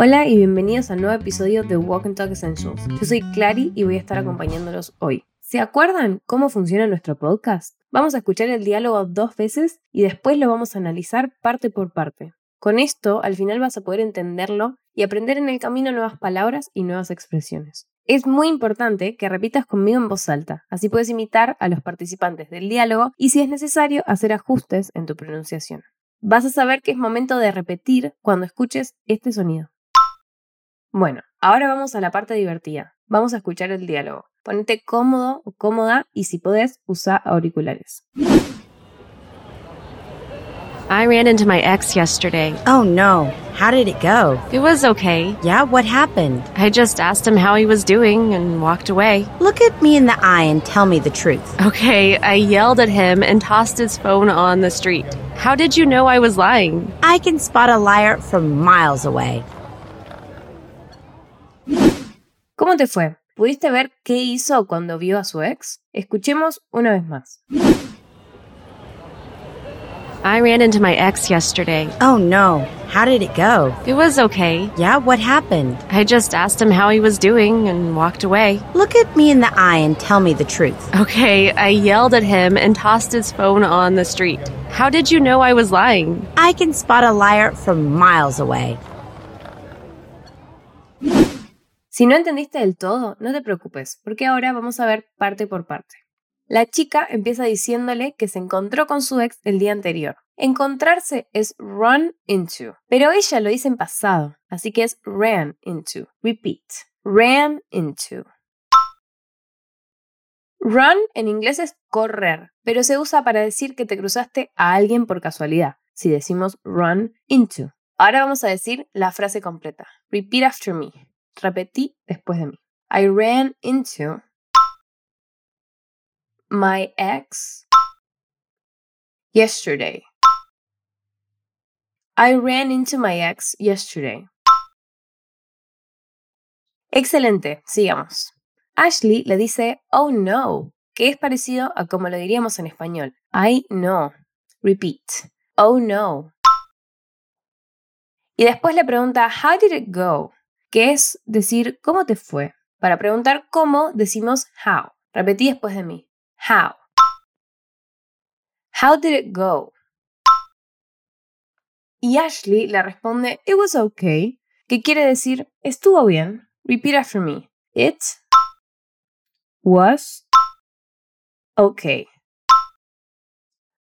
Hola y bienvenidos al nuevo episodio de Walk and Talk Essentials. Yo soy Clary y voy a estar acompañándolos hoy. ¿Se acuerdan cómo funciona nuestro podcast? Vamos a escuchar el diálogo dos veces y después lo vamos a analizar parte por parte. Con esto, al final vas a poder entenderlo y aprender en el camino nuevas palabras y nuevas expresiones. Es muy importante que repitas conmigo en voz alta, así puedes imitar a los participantes del diálogo y si es necesario hacer ajustes en tu pronunciación. Vas a saber que es momento de repetir cuando escuches este sonido. Bueno, ahora vamos a la parte divertida. Vamos a escuchar el diálogo. Ponete cómodo o cómoda y si podés, usa auriculares. I ran into my ex yesterday. Oh no. How did it go? It was okay. Yeah, what happened? I just asked him how he was doing and walked away. Look at me in the eye and tell me the truth. Okay, I yelled at him and tossed his phone on the street. How did you know I was lying? I can spot a liar from miles away. ¿Cómo te fue? ¿Pudiste ver qué hizo cuando vio a su ex? Escuchemos una vez más. I ran into my ex yesterday. Oh no. How did it go? It was okay. Yeah, what happened? I just asked him how he was doing and walked away. Look at me in the eye and tell me the truth. Okay, I yelled at him and tossed his phone on the street. How did you know I was lying? I can spot a liar from miles away. Si no entendiste del todo, no te preocupes, porque ahora vamos a ver parte por parte. La chica empieza diciéndole que se encontró con su ex el día anterior. Encontrarse es run into, pero ella lo dice en pasado, así que es ran into. Repeat. Ran into. Run en inglés es correr, pero se usa para decir que te cruzaste a alguien por casualidad, si decimos run into. Ahora vamos a decir la frase completa. Repeat after me. Repetí después de mí. I ran into my ex yesterday. I ran into my ex yesterday. Excelente, sigamos. Ashley le dice oh no, que es parecido a como lo diríamos en español. I know. Repeat. Oh no. Y después le pregunta how did it go, que es decir cómo te fue. Para preguntar cómo decimos how. Repetí después de mí. How. How did it go? Y Ashley le responde, It was okay, que quiere decir, estuvo bien. Repeat after me. It was okay.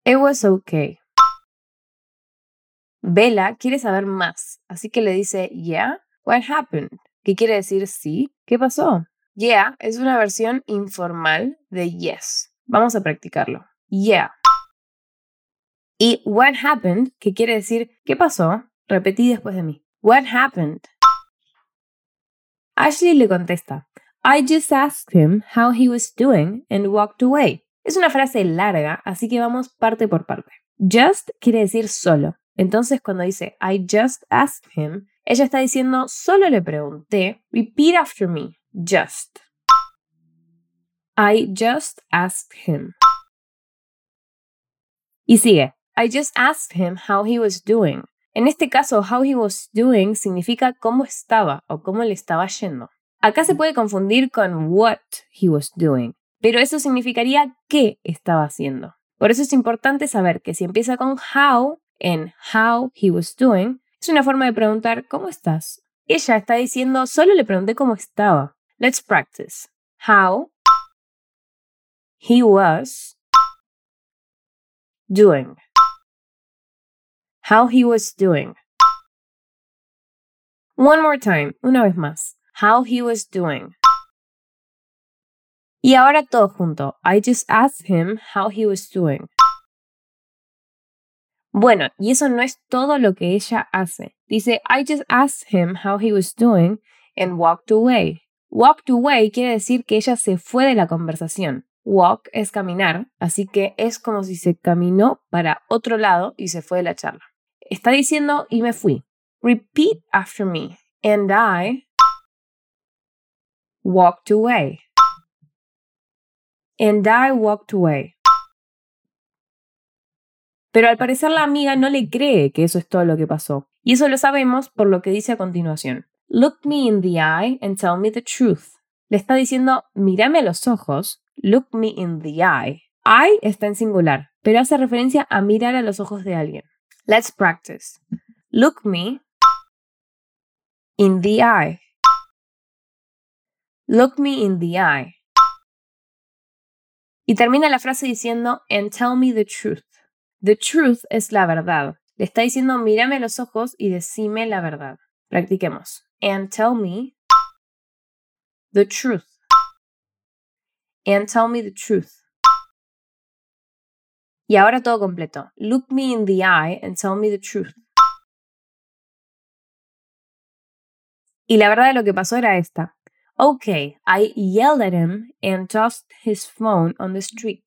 It was okay. Bella quiere saber más, así que le dice, Yeah, what happened? Que quiere decir sí, ¿qué pasó? Yeah es una versión informal de yes. Vamos a practicarlo. Yeah. Y what happened, que quiere decir ¿qué pasó? Repetí después de mí. What happened? Ashley le contesta, I just asked him how he was doing and walked away. Es una frase larga, así que vamos parte por parte. Just quiere decir solo. Entonces cuando dice I just asked him, ella está diciendo solo le pregunté. Repeat after me. Just. I just asked him. Y sigue. I just asked him how he was doing. En este caso, how he was doing significa cómo estaba o cómo le estaba yendo. Acá se puede confundir con what he was doing, pero eso significaría qué estaba haciendo. Por eso es importante saber que si empieza con how en how he was doing, es una forma de preguntar ¿cómo estás? Ella está diciendo solo le pregunté cómo estaba. Let's practice. How he was doing. How he was doing. One more time, una vez más. How he was doing. Y ahora todo junto. I just asked him how he was doing. Bueno, y eso no es todo lo que ella hace. Dice, I just asked him how he was doing and walked away. Walked away quiere decir que ella se fue de la conversación. Walk es caminar, así que es como si se caminó para otro lado y se fue de la charla. Está diciendo y me fui. Repeat after me. And I walked away. And I walked away. Pero al parecer la amiga no le cree que eso es todo lo que pasó. Y eso lo sabemos por lo que dice a continuación. Look me in the eye and tell me the truth. Le está diciendo, mírame a los ojos, look me in the eye. I está en singular, pero hace referencia a mirar a los ojos de alguien. Let's practice. Look me in the eye. Look me in the eye. Y termina la frase diciendo, and tell me the truth. The truth es la verdad. Le está diciendo, mírame los ojos y decime la verdad. Practiquemos. And tell me the truth. And tell me the truth. Y ahora todo completo. Look me in the eye and tell me the truth. Y la verdad de lo que pasó era esta. Okay, I yelled at him and tossed his phone on the street.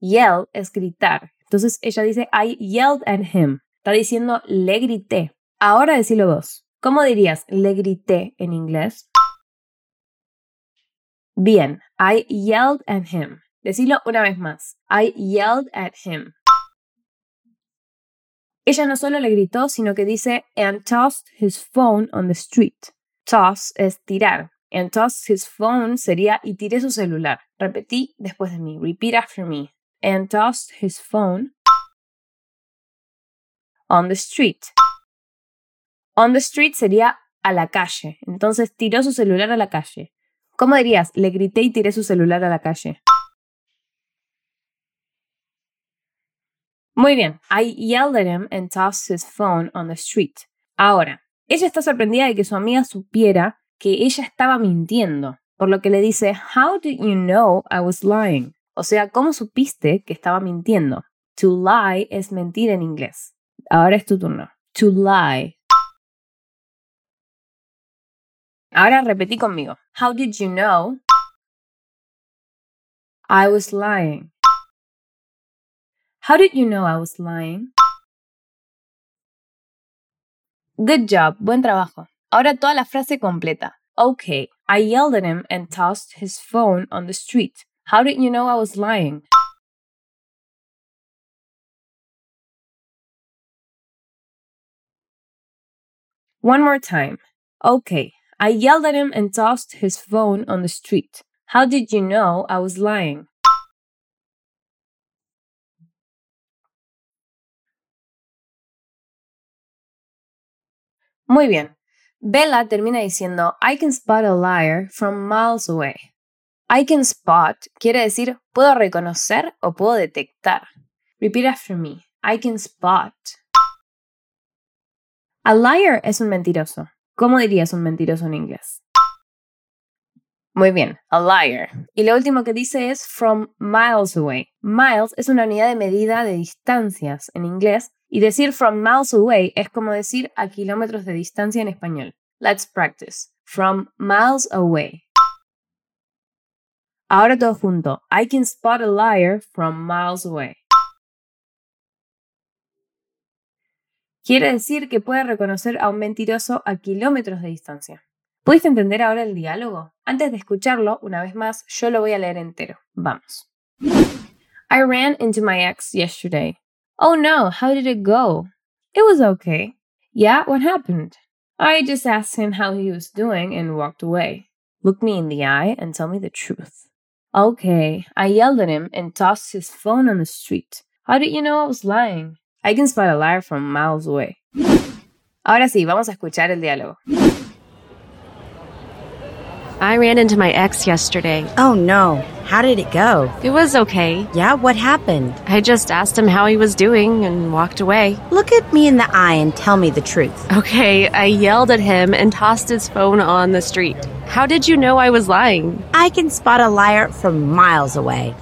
Yell es gritar. Entonces ella dice I yelled at him. Está diciendo le grité. Ahora decilo vos. ¿Cómo dirías le grité en inglés? Bien, I yelled at him. Decilo una vez más. I yelled at him. Ella no solo le gritó, sino que dice and tossed his phone on the street. Toss es tirar. And tossed his phone sería y tiré su celular. Repetí después de mí. Repeat after me. And tossed his phone on the street. On the street sería a la calle. Entonces tiró su celular a la calle. ¿Cómo dirías? Le grité y tiré su celular a la calle. Muy bien. I yelled at him and tossed his phone on the street. Ahora, ella está sorprendida de que su amiga supiera que ella estaba mintiendo, por lo que le dice, How did you know I was lying? O sea, ¿cómo supiste que estaba mintiendo? To lie es mentir en inglés. Ahora es tu turno. To lie. Ahora repetí conmigo. How did you know I was lying? How did you know I was lying? Good job, buen trabajo. Ahora toda la frase completa. Okay, I yelled at him and tossed his phone on the street. How did you know I was lying? One more time. Okay, I yelled at him and tossed his phone on the street. How did you know I was lying? Muy bien. Bella termina diciendo, I can spot a liar from miles away. I can spot quiere decir puedo reconocer o puedo detectar. Repeat after me. I can spot. A liar es un mentiroso. ¿Cómo dirías un mentiroso en inglés? Muy bien, a liar. Y lo último que dice es from miles away. Miles es una unidad de medida de distancias en inglés y decir from miles away es como decir a kilómetros de distancia en español. Let's practice. From miles away. Ahora todo junto. I can spot a liar from miles away. Quiere decir que puede reconocer a un mentiroso a kilómetros de distancia. ¿Pudiste entender ahora el diálogo? Antes de escucharlo, una vez más, yo lo voy a leer entero. Vamos. I ran into my ex yesterday. Oh no, how did it go? It was okay. Yeah, what happened? I just asked him how he was doing and walked away. Look me in the eye and tell me the truth. Okay, I yelled at him and tossed his phone on the street. How did you know I was lying? I can spot a liar from miles away. Ahora sí, vamos a escuchar el diálogo. I ran into my ex yesterday. Oh no, how did it go? It was okay. Yeah, what happened? I just asked him how he was doing and walked away. Look at me in the eye and tell me the truth. Okay, I yelled at him and tossed his phone on the street. How did you know I was lying? I can spot a liar from miles away.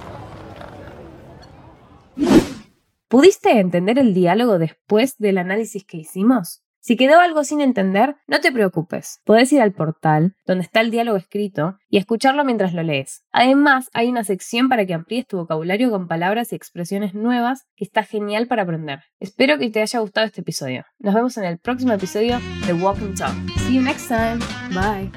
¿Pudiste entender el diálogo después del análisis que hicimos? Si quedó algo sin entender, no te preocupes. Podés ir al portal, donde está el diálogo escrito, y escucharlo mientras lo lees. Además, hay una sección para que amplíes tu vocabulario con palabras y expresiones nuevas que está genial para aprender. Espero que te haya gustado este episodio. Nos vemos en el próximo episodio de Walk and Talk. See you next time. Bye.